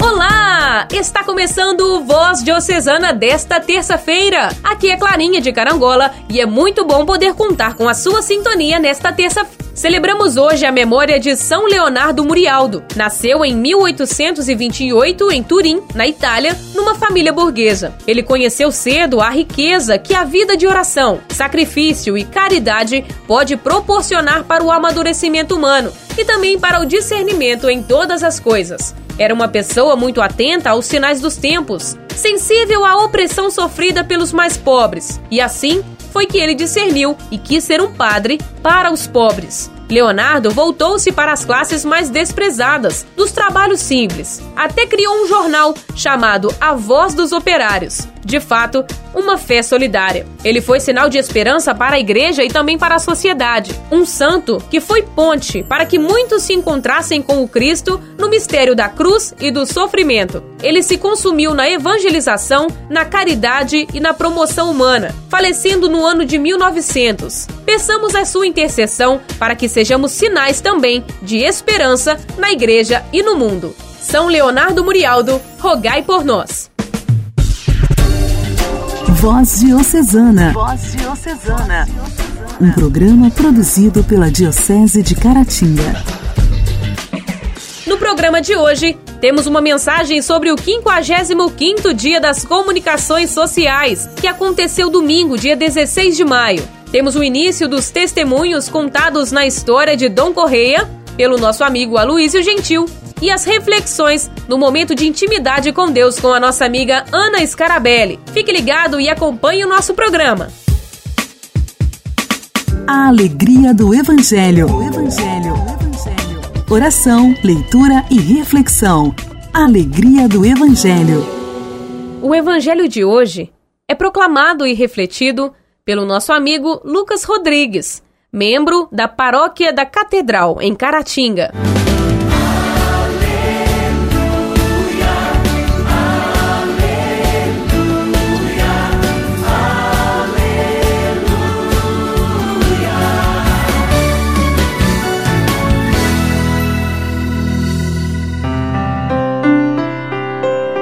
Olá! Está começando o Voz Diocesana desta terça-feira. Aqui é Clarinha de Carangola e é muito bom poder contar com a sua sintonia nesta terça-feira. Celebramos hoje a memória de São Leonardo Murialdo. Nasceu em 1828 em Turim, na Itália, numa família burguesa. Ele conheceu cedo a riqueza que a vida de oração, sacrifício e caridade pode proporcionar para o amadurecimento humano e também para o discernimento em todas as coisas. Era uma pessoa muito atenta aos sinais dos tempos, sensível à opressão sofrida pelos mais pobres, e assim foi que ele discerniu e quis ser um padre para os pobres. Leonardo voltou-se para as classes mais desprezadas, dos trabalhos simples. Até criou um jornal chamado A Voz dos Operários. De fato, uma fé solidária. Ele foi sinal de esperança para a igreja e também para a sociedade. Um santo que foi ponte para que muitos se encontrassem com o Cristo no mistério da cruz e do sofrimento. Ele se consumiu na evangelização, na caridade e na promoção humana, falecendo no ano de 1900. Peçamos a sua intercessão para que sejamos sinais também de esperança na igreja e no mundo. São Leonardo Murialdo, rogai por nós. Voz Diocesana. Voz Diocesana. Um programa produzido pela Diocese de Caratinga. No programa de hoje, temos uma mensagem sobre o 55º Dia das Comunicações Sociais, que aconteceu domingo, dia 16 de maio. Temos o início dos testemunhos contados na história de Dom Correia, pelo nosso amigo Aloísio Gentil, e as reflexões no momento de intimidade com Deus com a nossa amiga Ana Scarabelli. Fique ligado e acompanhe o nosso programa. A alegria do Evangelho. O Evangelho. O Evangelho. Oração, leitura e reflexão. A alegria do Evangelho. O Evangelho de hoje é proclamado e refletido pelo nosso amigo Lucas Rodrigues, membro da Paróquia da Catedral, em Caratinga.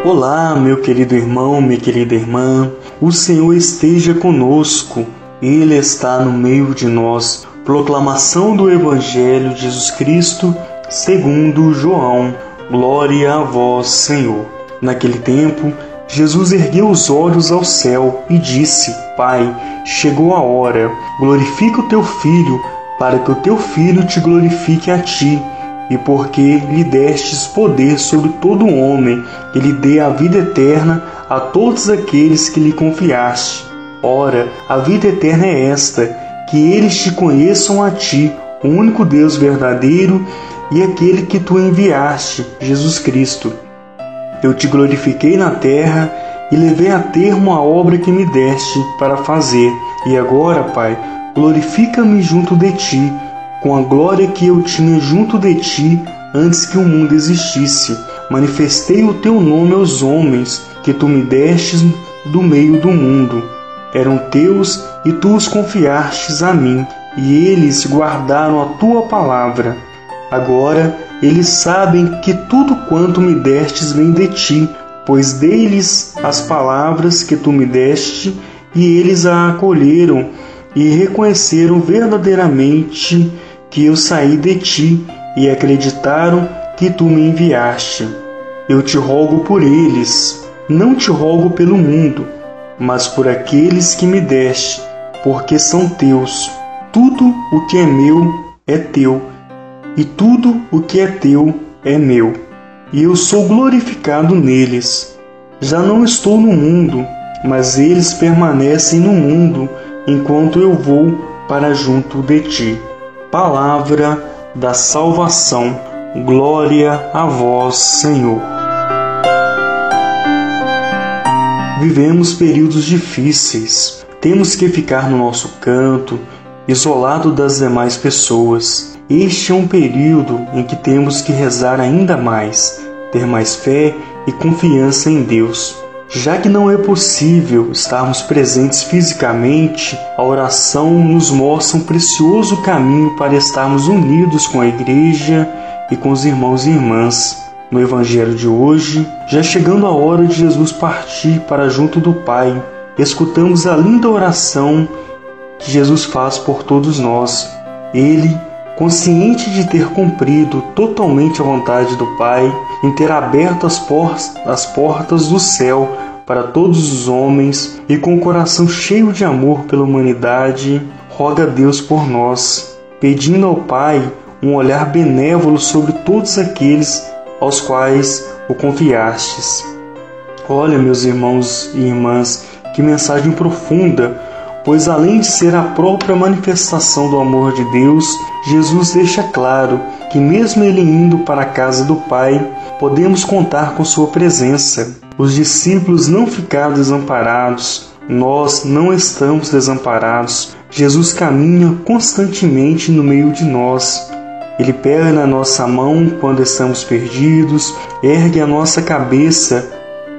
Olá, meu querido irmão, minha querida irmã. O Senhor esteja conosco. Ele está no meio de nós. Proclamação do Evangelho de Jesus Cristo, segundo João. Glória a vós, Senhor. Naquele tempo, Jesus ergueu os olhos ao céu e disse: Pai, chegou a hora. Glorifica o teu filho, para que o teu filho te glorifique a ti e porque lhe destes poder sobre todo homem, e lhe dê a vida eterna a todos aqueles que lhe confiaste. Ora, a vida eterna é esta, que eles te conheçam a ti, o único Deus verdadeiro e aquele que tu enviaste, Jesus Cristo. Eu te glorifiquei na terra e levei a termo a obra que me deste para fazer. E agora, Pai, glorifica-me junto de ti com a glória que eu tinha junto de ti antes que o mundo existisse. Manifestei o teu nome aos homens que tu me destes do meio do mundo. Eram teus e tu os confiastes a mim, e eles guardaram a tua palavra. Agora eles sabem que tudo quanto me destes vem de ti, pois dei-lhes as palavras que tu me deste, e eles a acolheram e reconheceram verdadeiramente que eu saí de ti e acreditaram que tu me enviaste. Eu te rogo por eles, não te rogo pelo mundo, mas por aqueles que me deste, porque são teus. Tudo o que é meu é teu, e tudo o que é teu é meu. E eu sou glorificado neles. Já não estou no mundo, mas eles permanecem no mundo enquanto eu vou para junto de ti palavra da salvação. Glória a vós, Senhor. Vivemos períodos difíceis. Temos que ficar no nosso canto, isolado das demais pessoas. Este é um período em que temos que rezar ainda mais, ter mais fé e confiança em Deus. Já que não é possível estarmos presentes fisicamente, a oração nos mostra um precioso caminho para estarmos unidos com a Igreja e com os irmãos e irmãs. No Evangelho de hoje, já chegando a hora de Jesus partir para junto do Pai, escutamos a linda oração que Jesus faz por todos nós. Ele, consciente de ter cumprido totalmente a vontade do Pai, em ter aberto as, por as portas do céu para todos os homens e com o coração cheio de amor pela humanidade, roga a Deus por nós, pedindo ao Pai um olhar benévolo sobre todos aqueles aos quais o confiastes. Olha, meus irmãos e irmãs, que mensagem profunda pois além de ser a própria manifestação do amor de Deus, Jesus deixa claro que, mesmo ele indo para a casa do Pai, podemos contar com sua presença. Os discípulos não ficaram desamparados, nós não estamos desamparados. Jesus caminha constantemente no meio de nós. Ele pega na nossa mão quando estamos perdidos, ergue a nossa cabeça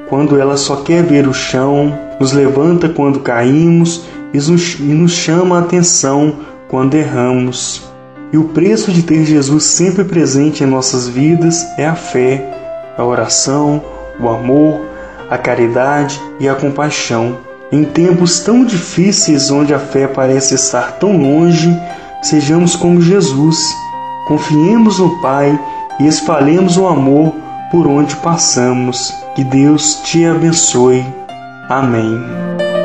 quando ela só quer ver o chão, nos levanta quando caímos e nos chama a atenção quando erramos. E o preço de ter Jesus sempre presente em nossas vidas é a fé, a oração, o amor, a caridade e a compaixão. Em tempos tão difíceis onde a fé parece estar tão longe, sejamos como Jesus. Confiemos no Pai e espalhemos o amor por onde passamos. Que Deus te abençoe. Amém.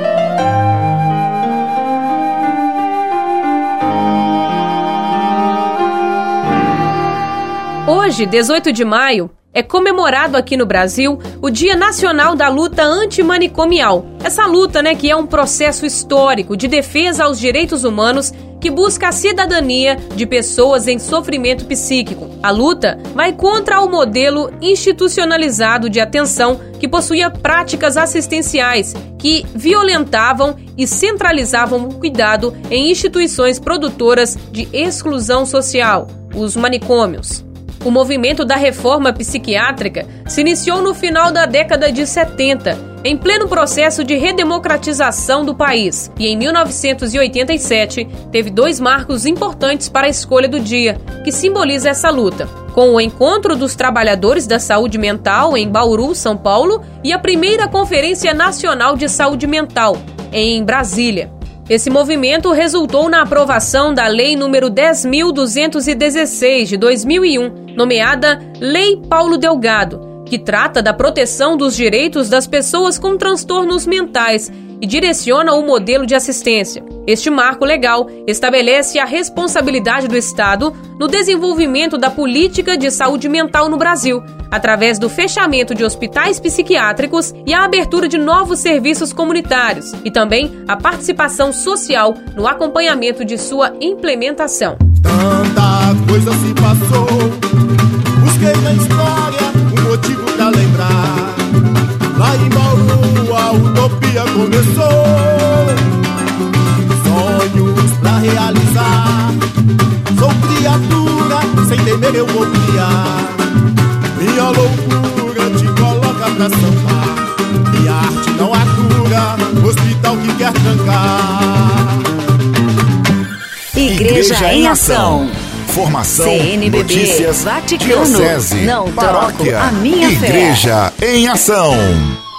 Hoje, 18 de maio, é comemorado aqui no Brasil o Dia Nacional da Luta Antimanicomial. Essa luta, né, que é um processo histórico de defesa aos direitos humanos que busca a cidadania de pessoas em sofrimento psíquico. A luta vai contra o modelo institucionalizado de atenção que possuía práticas assistenciais que violentavam e centralizavam o cuidado em instituições produtoras de exclusão social, os manicômios. O movimento da reforma psiquiátrica se iniciou no final da década de 70, em pleno processo de redemocratização do país, e em 1987 teve dois marcos importantes para a escolha do dia, que simboliza essa luta. Com o encontro dos trabalhadores da saúde mental em Bauru, São Paulo, e a primeira Conferência Nacional de Saúde Mental, em Brasília. Esse movimento resultou na aprovação da Lei nº 10.216 de 2001, nomeada Lei Paulo Delgado, que trata da proteção dos direitos das pessoas com transtornos mentais e direciona o modelo de assistência. Este marco legal estabelece a responsabilidade do Estado no desenvolvimento da política de saúde mental no Brasil, através do fechamento de hospitais psiquiátricos e a abertura de novos serviços comunitários, e também a participação social no acompanhamento de sua implementação. Tanta coisa se passou, busquei na história um motivo para lembrar. Lá em Bauru a utopia começou. Sonhos pra realizar. Sou criatura, sem temer eu vou criar. Minha loucura te coloca pra sambar. Minha arte não há cura, hospital que quer trancar. Igreja, Igreja em Ação. Formação, CNBB, notícias, Vaticano, diocese, não paróquia, a minha Igreja fé. em Ação.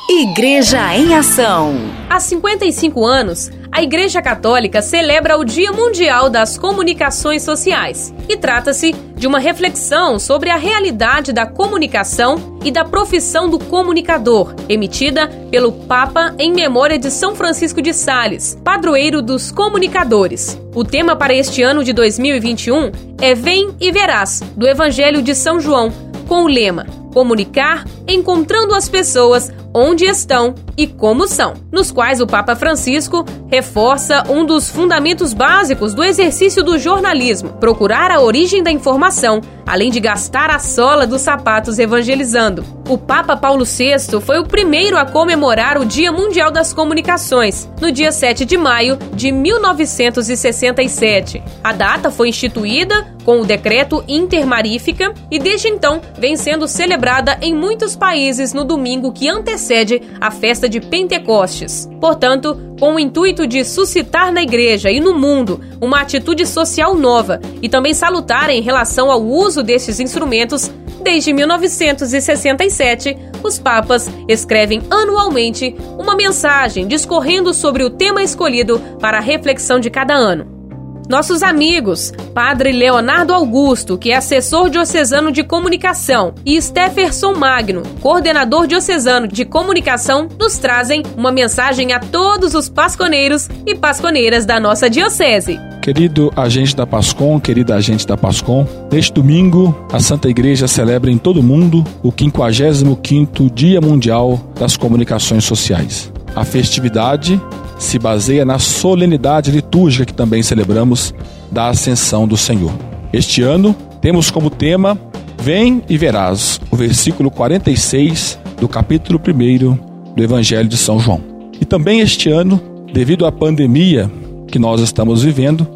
Igreja em Ação. Há 55 anos, a Igreja Católica celebra o Dia Mundial das Comunicações Sociais e trata-se de uma reflexão sobre a realidade da comunicação e da profissão do comunicador, emitida pelo Papa em memória de São Francisco de Sales, padroeiro dos comunicadores. O tema para este ano de 2021 é Vem e Verás, do Evangelho de São João, com o lema Comunicar encontrando as pessoas onde estão e como são, nos quais o Papa Francisco reforça um dos fundamentos básicos do exercício do jornalismo: procurar a origem da informação, além de gastar a sola dos sapatos evangelizando. O Papa Paulo VI foi o primeiro a comemorar o Dia Mundial das Comunicações, no dia 7 de maio de 1967. A data foi instituída com o decreto Intermarífica e desde então vem sendo celebrada em muitos países no domingo que antecede antecede a festa de Pentecostes. Portanto, com o intuito de suscitar na igreja e no mundo uma atitude social nova e também salutar em relação ao uso destes instrumentos, desde 1967, os papas escrevem anualmente uma mensagem discorrendo sobre o tema escolhido para a reflexão de cada ano. Nossos amigos, Padre Leonardo Augusto, que é assessor diocesano de comunicação, e Stefferson Magno, coordenador diocesano de comunicação, nos trazem uma mensagem a todos os pasconeiros e pasconeiras da nossa diocese. Querido agente da Pascom, querida agente da Pascom, neste domingo a Santa Igreja celebra em todo o mundo o 55º Dia Mundial das Comunicações Sociais. A festividade se baseia na solenidade litúrgica que também celebramos da Ascensão do Senhor. Este ano temos como tema Vem e verás, o versículo 46 do capítulo 1 do Evangelho de São João. E também este ano, devido à pandemia que nós estamos vivendo,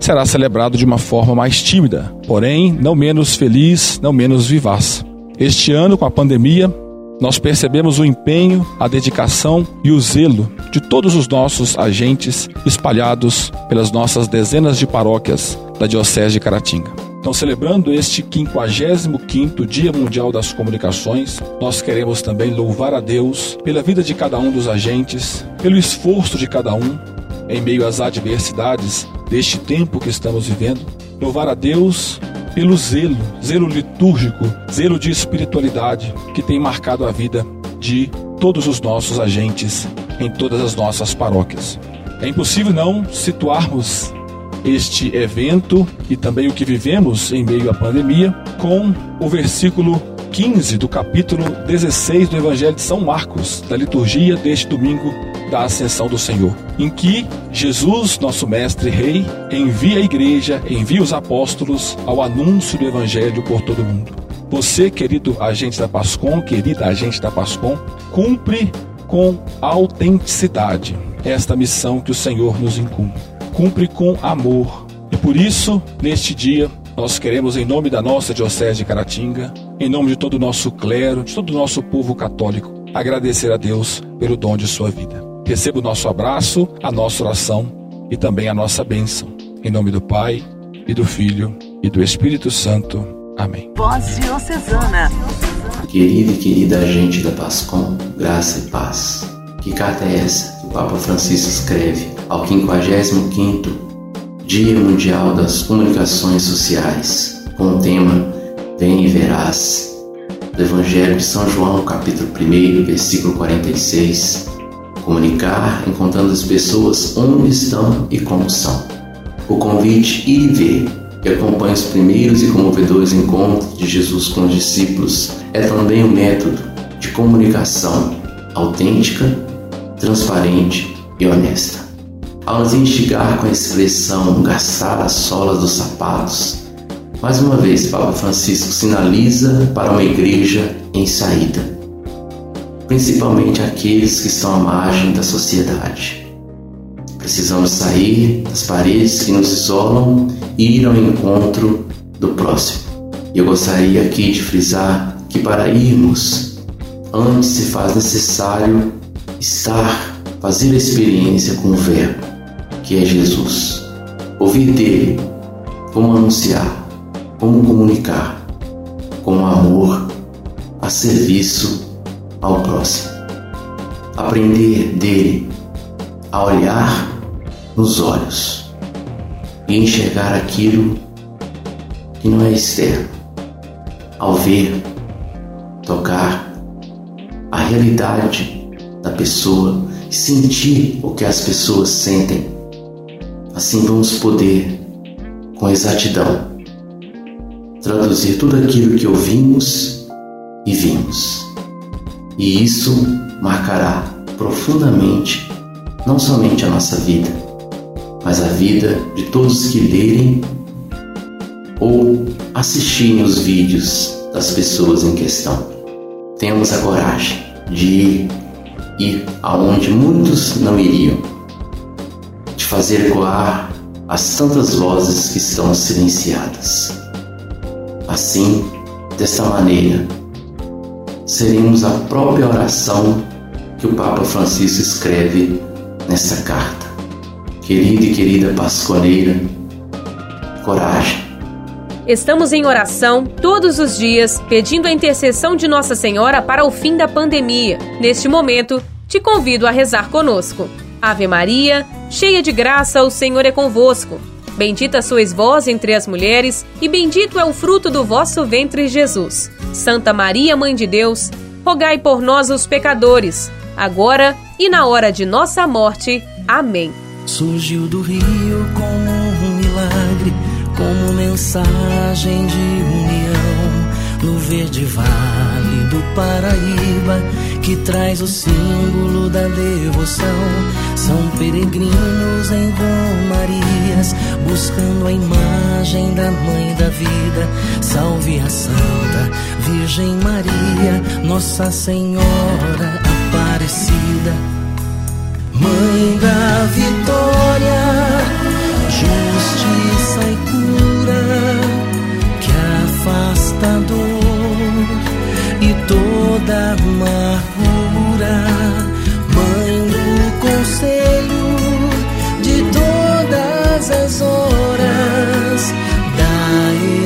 será celebrado de uma forma mais tímida, porém não menos feliz, não menos vivaz. Este ano, com a pandemia, nós percebemos o empenho, a dedicação e o zelo de todos os nossos agentes espalhados pelas nossas dezenas de paróquias da Diocese de Caratinga. Então, celebrando este 55º Dia Mundial das Comunicações, nós queremos também louvar a Deus pela vida de cada um dos agentes, pelo esforço de cada um em meio às adversidades deste tempo que estamos vivendo. Louvar a Deus pelo zelo, zelo litúrgico, zelo de espiritualidade que tem marcado a vida de todos os nossos agentes em todas as nossas paróquias. É impossível não situarmos este evento e também o que vivemos em meio à pandemia com o versículo 15 do capítulo 16 do Evangelho de São Marcos, da liturgia deste domingo da Ascensão do Senhor, em que Jesus, nosso Mestre Rei, envia a igreja, envia os apóstolos ao anúncio do Evangelho por todo o mundo. Você, querido agente da Pascom, querida agente da Pascom, cumpre com autenticidade esta missão que o Senhor nos incumbe. Cumpre com amor. E por isso, neste dia, nós queremos, em nome da nossa Diocese de Caratinga, em nome de todo o nosso clero, de todo o nosso povo católico, agradecer a Deus pelo dom de sua vida. Receba o nosso abraço, a nossa oração e também a nossa bênção. Em nome do Pai, e do Filho, e do Espírito Santo. Amém. Voz Diocesana. Querida e querida agente da Pascom, graça e paz. Que carta é essa que o Papa Francisco escreve ao 55º Dia Mundial das Comunicações Sociais, com o tema Vem e Verás, do Evangelho de São João, capítulo 1, versículo 46, comunicar encontrando as pessoas onde estão e como são. O convite ir e ver, que acompanha os primeiros e comovedores encontros de Jesus com os discípulos, é também um método de comunicação autêntica, transparente e honesta. Ao nos instigar com a expressão gastar as solas dos sapatos, mais uma vez Papa Francisco sinaliza para uma igreja em saída principalmente aqueles que estão à margem da sociedade. Precisamos sair das paredes que nos isolam e ir ao encontro do próximo. E eu gostaria aqui de frisar que para irmos, antes se faz necessário estar, fazer a experiência com o Verbo, que é Jesus. Ouvir dele, como anunciar, como comunicar, com amor, a serviço ao próximo. Aprender dele a olhar nos olhos e enxergar aquilo que não é externo. Ao ver, tocar a realidade da pessoa sentir o que as pessoas sentem. Assim vamos poder, com exatidão, traduzir tudo aquilo que ouvimos e vimos. E isso marcará profundamente não somente a nossa vida, mas a vida de todos que lerem ou assistirem os vídeos das pessoas em questão. Temos a coragem de ir, ir aonde muitos não iriam, de fazer ecoar as tantas vozes que estão silenciadas. Assim, desta maneira, seremos a própria oração que o Papa Francisco escreve nessa carta. Querida e querida pasconeira, coragem. Estamos em oração todos os dias, pedindo a intercessão de Nossa Senhora para o fim da pandemia. Neste momento, te convido a rezar conosco. Ave Maria, cheia de graça, o Senhor é convosco. Bendita sois vós entre as mulheres, e bendito é o fruto do vosso ventre, Jesus. Santa Maria, Mãe de Deus, rogai por nós, os pecadores, agora e na hora de nossa morte. Amém. Surgiu do rio como um milagre, como mensagem de união, no verde vale do Paraíba, que traz o símbolo da devoção. São peregrinos em romarias, buscando a imagem da Mãe da Vida. Salve a Santa Virgem Maria, Nossa Senhora Aparecida. Mãe da vitória, justiça e cura, que afasta a dor toda amargura. Mãe do conselho de todas as horas, da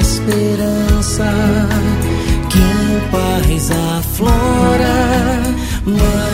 esperança que em paz aflora. Mãe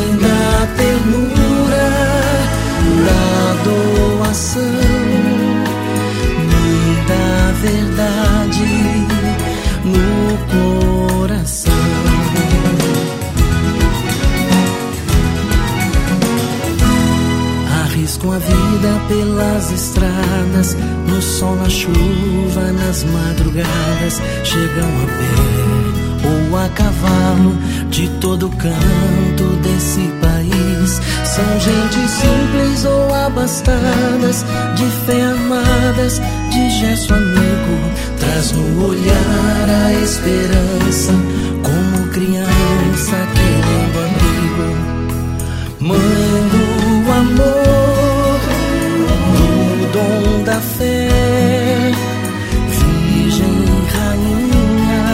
Arriscam a vida pelas estradas, no sol, na chuva, nas madrugadas, chegam a pé ou a cavalo de todo canto desse país. São gente simples ou abastadas, de fé amadas, de gesto amigo. Traz no olhar a esperança, como criança querendo abrigo. Mãe do amor, no dom da fé, Virgem Rainha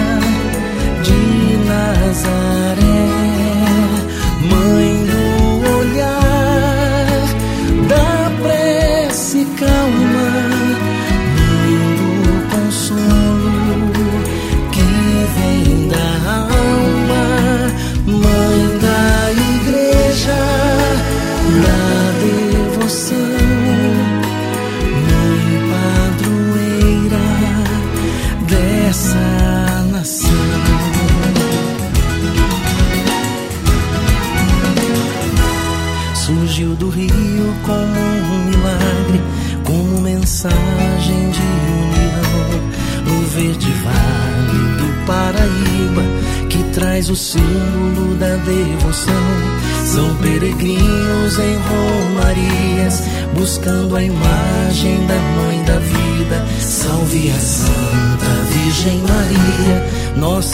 de Nazaré,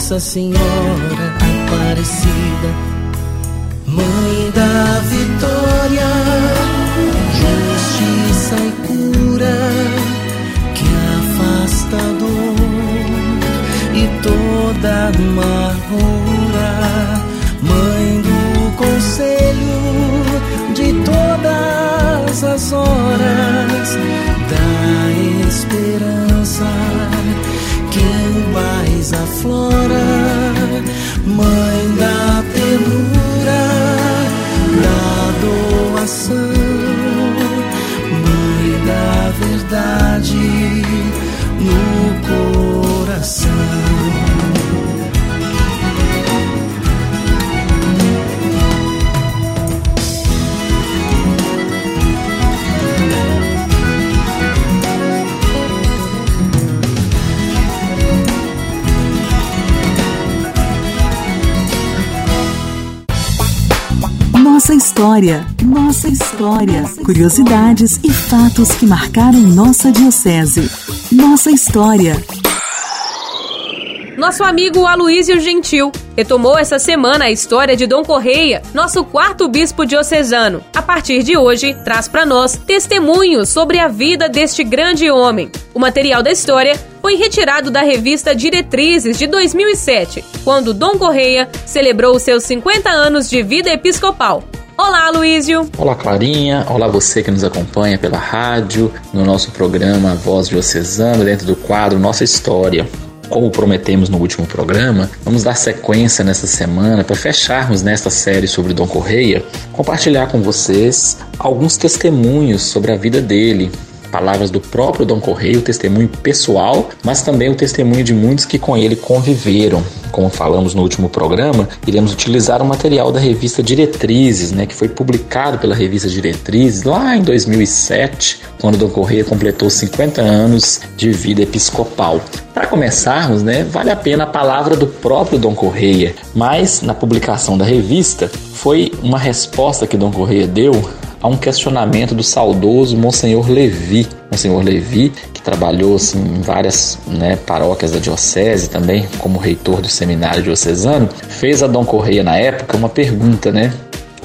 Nossa Senhora Aparecida. Mãe da vitória, justiça e cura, que afasta a dor e toda amargura. Mãe do conselho de todas as horas, da esperança que paz aflora. Mãe Nossa história, nossa história. Curiosidades e fatos que marcaram nossa diocese. Nossa história. Nosso amigo Aloísio Gentil retomou essa semana a história de Dom Correia, nosso quarto bispo diocesano. A partir de hoje, traz para nós testemunhos sobre a vida deste grande homem. O material da história foi retirado da revista Diretrizes de 2007, quando Dom Correia celebrou seus 50 anos de vida episcopal. Olá, Luísio. Olá, Clarinha. Olá, você que nos acompanha pela rádio, no nosso programa Voz Diocesana, dentro do quadro Nossa História. Como prometemos no último programa, vamos dar sequência nessa semana para fecharmos nesta série sobre Dom Correia, compartilhar com vocês alguns testemunhos sobre a vida dele, palavras do próprio Dom Correia, o testemunho pessoal, mas também o testemunho de muitos que com ele conviveram. Como falamos no último programa, iremos utilizar o material da revista Diretrizes, né, que foi publicado pela revista Diretrizes lá em 2007, quando Dom Correia completou 50 anos de vida episcopal. Para começarmos, né, vale a pena a palavra do próprio Dom Correia, mas na publicação da revista foi uma resposta que Dom Correia deu a um questionamento do saudoso Monsenhor Levi. Monsenhor Levi, que trabalhou assim, em várias né, paróquias da diocese também, como reitor do seminário diocesano, fez a Dom Correia na época uma pergunta, né?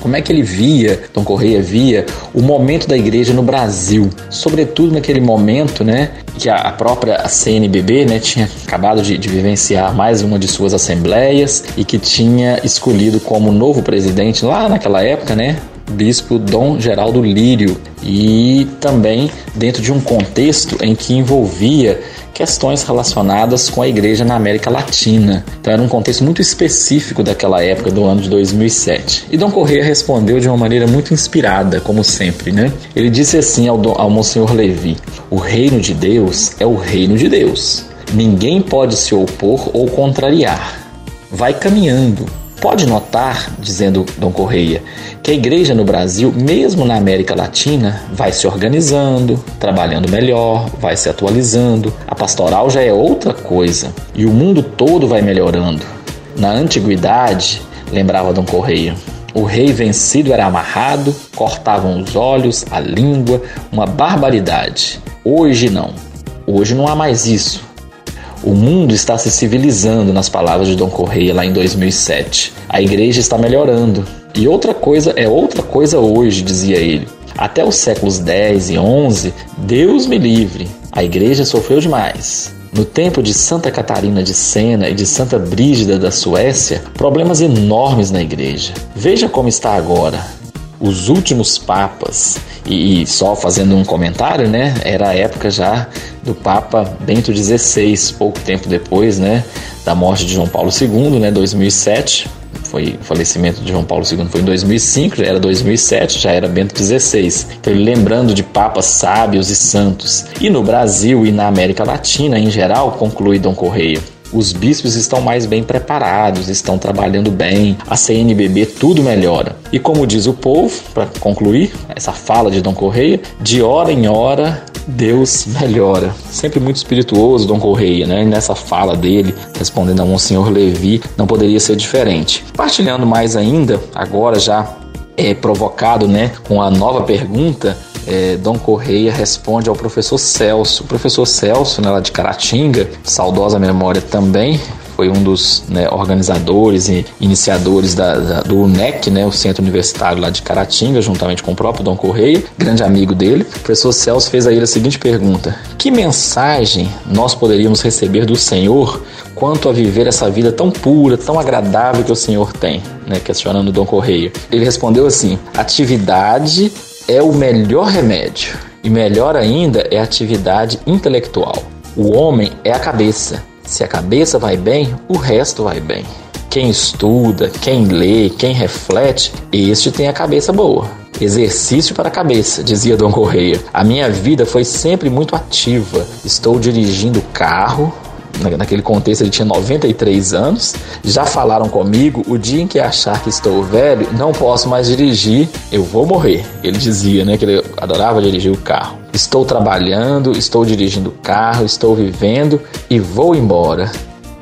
Como é que ele via, Dom Correia via, o momento da igreja no Brasil, sobretudo naquele momento, né, que a própria CNBB, né, tinha acabado de, de vivenciar mais uma de suas assembleias e que tinha escolhido como novo presidente lá naquela época, né, bispo Dom Geraldo Lírio e também dentro de um contexto em que envolvia questões relacionadas com a igreja na América Latina. Então era um contexto muito específico daquela época do ano de 2007. E Dom Correia respondeu de uma maneira muito inspirada, como sempre, né? Ele disse assim ao, ao Monsenhor Levi: "O reino de Deus é o reino de Deus. Ninguém pode se opor ou contrariar. Vai caminhando, Pode notar, dizendo Dom Correia, que a igreja no Brasil, mesmo na América Latina, vai se organizando, trabalhando melhor, vai se atualizando. A pastoral já é outra coisa e o mundo todo vai melhorando. Na antiguidade, lembrava Dom Correia, o rei vencido era amarrado, cortavam os olhos, a língua, uma barbaridade. Hoje não. Hoje não há mais isso. O mundo está se civilizando, nas palavras de Dom Correia lá em 2007. A igreja está melhorando. E outra coisa é outra coisa hoje, dizia ele. Até os séculos 10 e 11, Deus me livre, a igreja sofreu demais. No tempo de Santa Catarina de Sena e de Santa Brígida da Suécia, problemas enormes na igreja. Veja como está agora. Os últimos papas e, e, só fazendo um comentário, né? Era a época já do Papa Bento XVI, pouco tempo depois, né? Da morte de João Paulo II, né? 2007. Foi, o falecimento de João Paulo II foi em 2005, já era 2007, já era Bento XVI. Então, lembrando de papas sábios e santos. E no Brasil e na América Latina em geral, conclui Dom Correia, os bispos estão mais bem preparados, estão trabalhando bem, a CNBB tudo melhora. E como diz o povo, para concluir essa fala de Dom Correia, de hora em hora Deus melhora. Sempre muito espirituoso, Dom Correia, né? E nessa fala dele, respondendo a Monsenhor Levi, não poderia ser diferente. Partilhando mais ainda, agora já é provocado, né, com a nova pergunta, é, Dom Correia responde ao professor Celso. O professor Celso, né, lá de Caratinga, saudosa memória também, foi um dos né, organizadores e iniciadores da, da, do UNEC, né, o Centro Universitário lá de Caratinga, juntamente com o próprio Dom Correia, grande amigo dele. O professor Celso fez a ele a seguinte pergunta: Que mensagem nós poderíamos receber do Senhor quanto a viver essa vida tão pura, tão agradável que o Senhor tem? Né, questionando o Dom Correia. Ele respondeu assim: atividade é o melhor remédio. E melhor ainda é a atividade intelectual. O homem é a cabeça. Se a cabeça vai bem, o resto vai bem. Quem estuda, quem lê, quem reflete, este tem a cabeça boa. Exercício para a cabeça, dizia Dom Correia. A minha vida foi sempre muito ativa. Estou dirigindo carro, naquele contexto ele tinha 93 anos, já falaram comigo, o dia em que achar que estou velho, não posso mais dirigir, eu vou morrer. Ele dizia, né, que ele adorava dirigir o carro. Estou trabalhando, estou dirigindo o carro, estou vivendo e vou embora.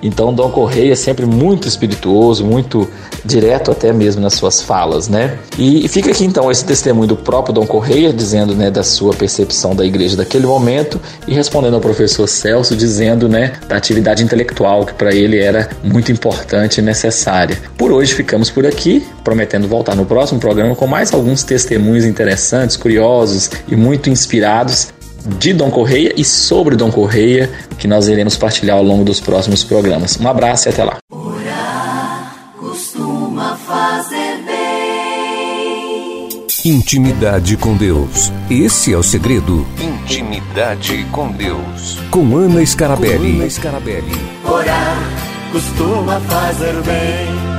Então, Dom Correia é sempre muito espirituoso, muito direto até mesmo nas suas falas, né? E fica aqui então esse testemunho do próprio Dom Correia, dizendo, né, da sua percepção da igreja daquele momento e respondendo ao professor Celso, dizendo, né, da atividade intelectual que para ele era muito importante e necessária. Por hoje ficamos por aqui, prometendo voltar no próximo programa com mais alguns testemunhos interessantes, curiosos e muito inspirados de Dom Correia e sobre Dom Correia, que nós iremos partilhar ao longo dos próximos programas. Um abraço e até lá. Orar costuma fazer bem. Intimidade com Deus. Esse é o segredo. Intimidade com Deus. Com Ana Scarabelli. Com Ana Scarabelli. Orar costuma fazer bem.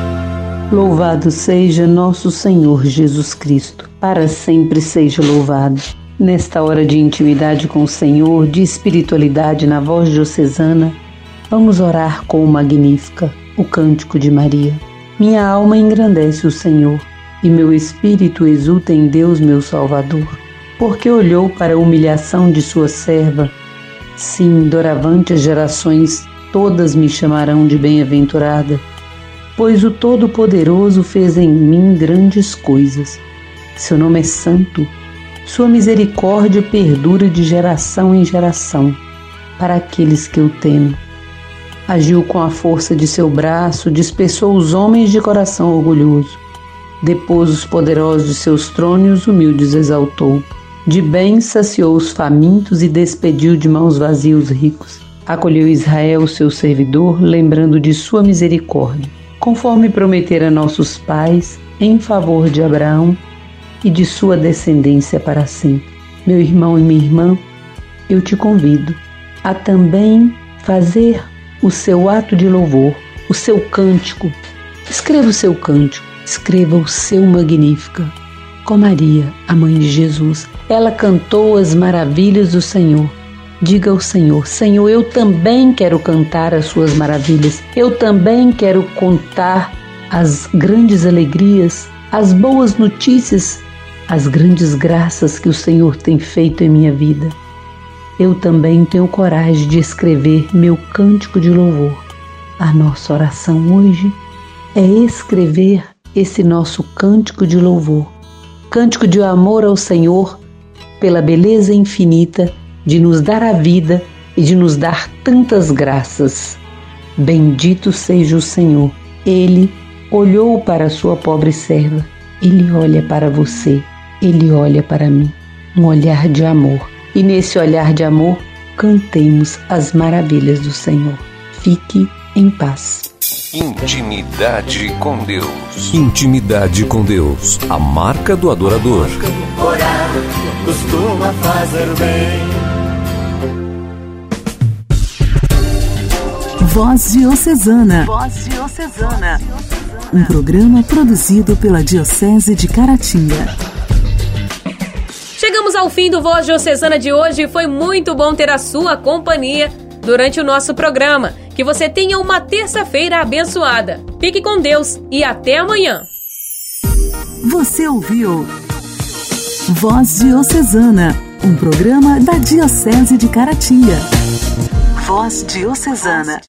Louvado seja nosso Senhor Jesus Cristo. Para sempre seja louvado. Nesta hora de intimidade com o Senhor, de espiritualidade na voz diocesana, vamos orar com o Magnífica, o cântico de Maria. Minha alma engrandece o Senhor e meu espírito exulta em Deus, meu Salvador, porque olhou para a humilhação de sua serva. Sim, doravante as gerações todas me chamarão de bem-aventurada, pois o Todo-Poderoso fez em mim grandes coisas. Seu nome é santo, sua misericórdia perdura de geração em geração para aqueles que o temem. Agiu com a força de seu braço, dispersou os homens de coração orgulhoso Depôs os poderosos de seus tronos os humildes exaltou. De bem saciou os famintos e despediu de mãos vazias os ricos. Acolheu Israel, seu servidor, lembrando de sua misericórdia, conforme prometera nossos pais, em favor de Abraão e de sua descendência para sempre. Meu irmão e minha irmã, eu te convido a também fazer o seu ato de louvor, o seu cântico. Escreva o seu cântico escreva o seu Magnífica. Com Maria, a mãe de Jesus, ela cantou as maravilhas do Senhor. Diga ao Senhor: Senhor, eu também quero cantar as suas maravilhas. Eu também quero contar as grandes alegrias, as boas notícias, as grandes graças que o Senhor tem feito em minha vida. Eu também tenho coragem de escrever meu cântico de louvor. A nossa oração hoje é escrever esse nosso cântico de louvor, cântico de amor ao Senhor pela beleza infinita de nos dar a vida e de nos dar tantas graças. Bendito seja o Senhor. Ele olhou para a sua pobre serva. Ele olha para você. Ele olha para mim. Um olhar de amor. E nesse olhar de amor, cantemos as maravilhas do Senhor. Fique em paz. Intimidade com Deus. Intimidade com Deus. A marca do adorador. Orar costuma fazer bem. Voz Diocesana. Voz Diocesana. Um programa produzido pela Diocese de Caratinga. Ao fim do Voz Diocesana de hoje. Foi muito bom ter a sua companhia durante o nosso programa. Que você tenha uma terça-feira abençoada. Fique com Deus e até amanhã. Você ouviu Voz Diocesana, um programa da Diocese de Caratinga. Voz Diocesana.